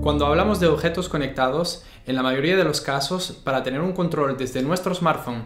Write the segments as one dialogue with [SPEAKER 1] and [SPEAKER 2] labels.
[SPEAKER 1] Cuando hablamos de objetos conectados, en la mayoría de los casos, para tener un control desde nuestro smartphone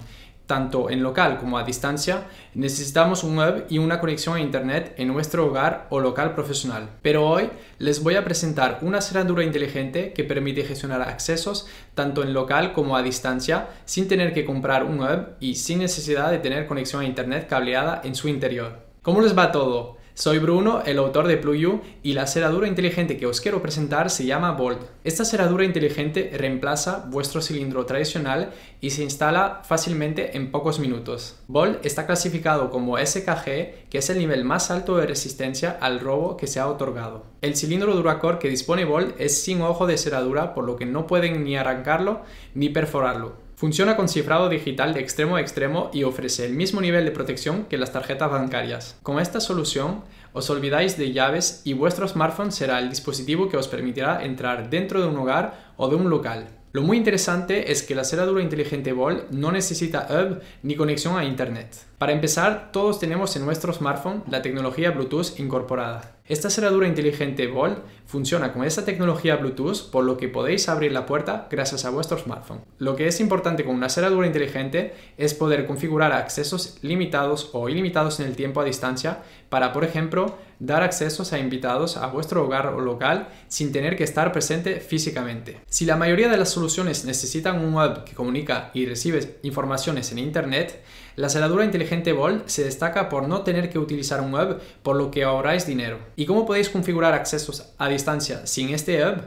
[SPEAKER 1] tanto en local como a distancia, necesitamos un web y una conexión a Internet en nuestro hogar o local profesional. Pero hoy les voy a presentar una cerradura inteligente que permite gestionar accesos tanto en local como a distancia sin tener que comprar un web y sin necesidad de tener conexión a Internet cableada en su interior. ¿Cómo les va todo? Soy Bruno, el autor de Pluyu, y la cerradura inteligente que os quiero presentar se llama Bolt. Esta cerradura inteligente reemplaza vuestro cilindro tradicional y se instala fácilmente en pocos minutos. Bolt está clasificado como SKG, que es el nivel más alto de resistencia al robo que se ha otorgado. El cilindro Duracor que dispone Bolt es sin ojo de cerradura, por lo que no pueden ni arrancarlo ni perforarlo. Funciona con cifrado digital de extremo a extremo y ofrece el mismo nivel de protección que las tarjetas bancarias. Con esta solución os olvidáis de llaves y vuestro smartphone será el dispositivo que os permitirá entrar dentro de un hogar o de un local. Lo muy interesante es que la cerradura inteligente Bolt no necesita hub ni conexión a Internet. Para empezar, todos tenemos en nuestro smartphone la tecnología Bluetooth incorporada. Esta cerradura inteligente Bolt funciona con esta tecnología Bluetooth, por lo que podéis abrir la puerta gracias a vuestro smartphone. Lo que es importante con una cerradura inteligente es poder configurar accesos limitados o ilimitados en el tiempo a distancia para, por ejemplo, dar accesos a invitados a vuestro hogar o local sin tener que estar presente físicamente. Si la mayoría de las soluciones necesitan un web que comunica y recibe informaciones en Internet, la cerradura inteligente Bolt se destaca por no tener que utilizar un web, por lo que ahorráis dinero. ¿Y cómo podéis configurar accesos a distancia sin este hub?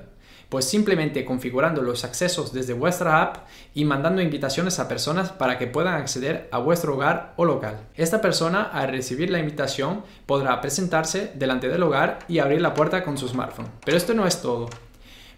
[SPEAKER 1] Pues simplemente configurando los accesos desde vuestra app y mandando invitaciones a personas para que puedan acceder a vuestro hogar o local. Esta persona al recibir la invitación podrá presentarse delante del hogar y abrir la puerta con su smartphone. Pero esto no es todo.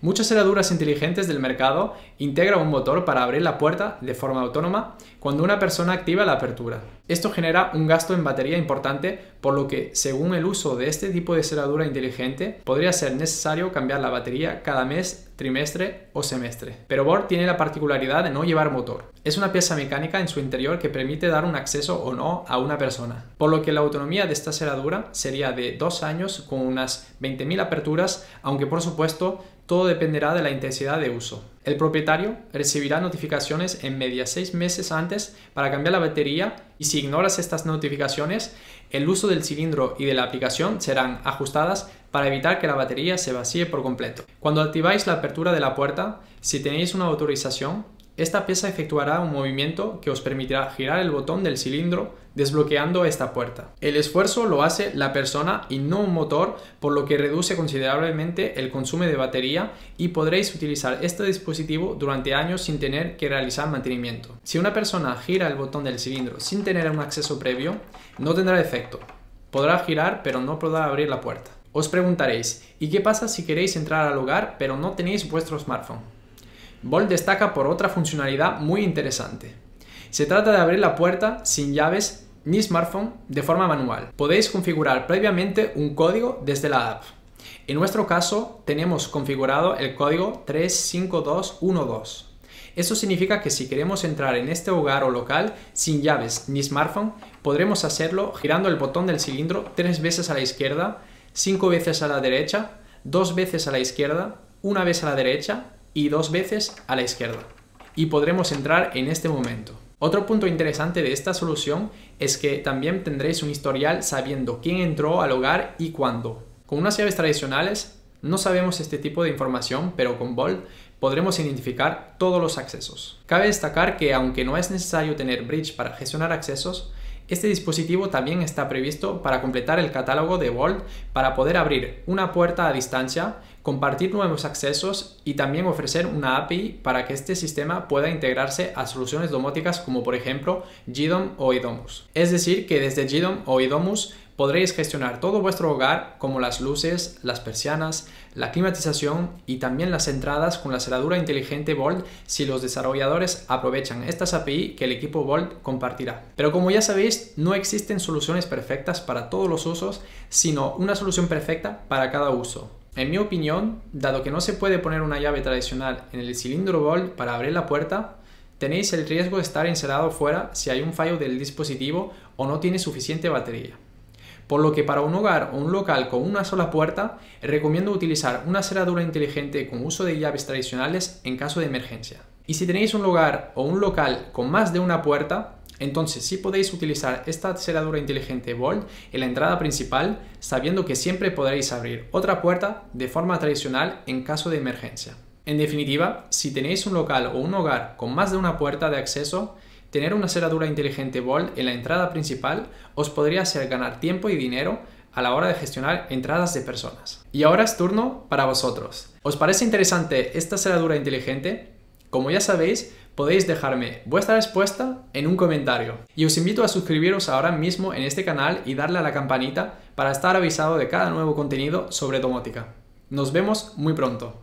[SPEAKER 1] Muchas cerraduras inteligentes del mercado integran un motor para abrir la puerta de forma autónoma cuando una persona activa la apertura. Esto genera un gasto en batería importante, por lo que, según el uso de este tipo de cerradura inteligente, podría ser necesario cambiar la batería cada mes, trimestre o semestre. Pero Board tiene la particularidad de no llevar motor. Es una pieza mecánica en su interior que permite dar un acceso o no a una persona, por lo que la autonomía de esta cerradura sería de dos años con unas 20.000 aperturas, aunque por supuesto todo dependerá de la intensidad de uso. El propietario recibirá notificaciones en media seis meses antes para cambiar la batería y si ignoras estas notificaciones, el uso del cilindro y de la aplicación serán ajustadas para evitar que la batería se vacíe por completo. Cuando activáis la apertura de la puerta, si tenéis una autorización, esta pieza efectuará un movimiento que os permitirá girar el botón del cilindro desbloqueando esta puerta. El esfuerzo lo hace la persona y no un motor, por lo que reduce considerablemente el consumo de batería y podréis utilizar este dispositivo durante años sin tener que realizar mantenimiento. Si una persona gira el botón del cilindro sin tener un acceso previo, no tendrá efecto. Podrá girar pero no podrá abrir la puerta. Os preguntaréis, ¿y qué pasa si queréis entrar al hogar pero no tenéis vuestro smartphone? Bolt destaca por otra funcionalidad muy interesante. Se trata de abrir la puerta sin llaves ni smartphone de forma manual. Podéis configurar previamente un código desde la app. En nuestro caso tenemos configurado el código 35212. Eso significa que si queremos entrar en este hogar o local sin llaves ni smartphone, podremos hacerlo girando el botón del cilindro tres veces a la izquierda, cinco veces a la derecha, dos veces a la izquierda, una vez a la derecha y dos veces a la izquierda. Y podremos entrar en este momento. Otro punto interesante de esta solución es que también tendréis un historial sabiendo quién entró al hogar y cuándo. Con unas llaves tradicionales no sabemos este tipo de información, pero con Bolt podremos identificar todos los accesos. Cabe destacar que aunque no es necesario tener Bridge para gestionar accesos, este dispositivo también está previsto para completar el catálogo de Bolt para poder abrir una puerta a distancia, compartir nuevos accesos y también ofrecer una API para que este sistema pueda integrarse a soluciones domóticas como por ejemplo GDOM o IDOMUS. Es decir, que desde GDOM o IDOMUS podréis gestionar todo vuestro hogar como las luces, las persianas, la climatización y también las entradas con la cerradura inteligente Bolt si los desarrolladores aprovechan estas API que el equipo Bolt compartirá. Pero como ya sabéis, no existen soluciones perfectas para todos los usos, sino una solución perfecta para cada uso. En mi opinión, dado que no se puede poner una llave tradicional en el cilindro Bolt para abrir la puerta, tenéis el riesgo de estar encerrado fuera si hay un fallo del dispositivo o no tiene suficiente batería. Por lo que para un hogar o un local con una sola puerta, recomiendo utilizar una cerradura inteligente con uso de llaves tradicionales en caso de emergencia. Y si tenéis un hogar o un local con más de una puerta, entonces sí podéis utilizar esta cerradura inteligente Bolt en la entrada principal, sabiendo que siempre podréis abrir otra puerta de forma tradicional en caso de emergencia. En definitiva, si tenéis un local o un hogar con más de una puerta de acceso, tener una cerradura inteligente Bolt en la entrada principal os podría hacer ganar tiempo y dinero a la hora de gestionar entradas de personas. Y ahora es turno para vosotros. ¿Os parece interesante esta cerradura inteligente? Como ya sabéis, podéis dejarme vuestra respuesta en un comentario. Y os invito a suscribiros ahora mismo en este canal y darle a la campanita para estar avisado de cada nuevo contenido sobre domótica. Nos vemos muy pronto.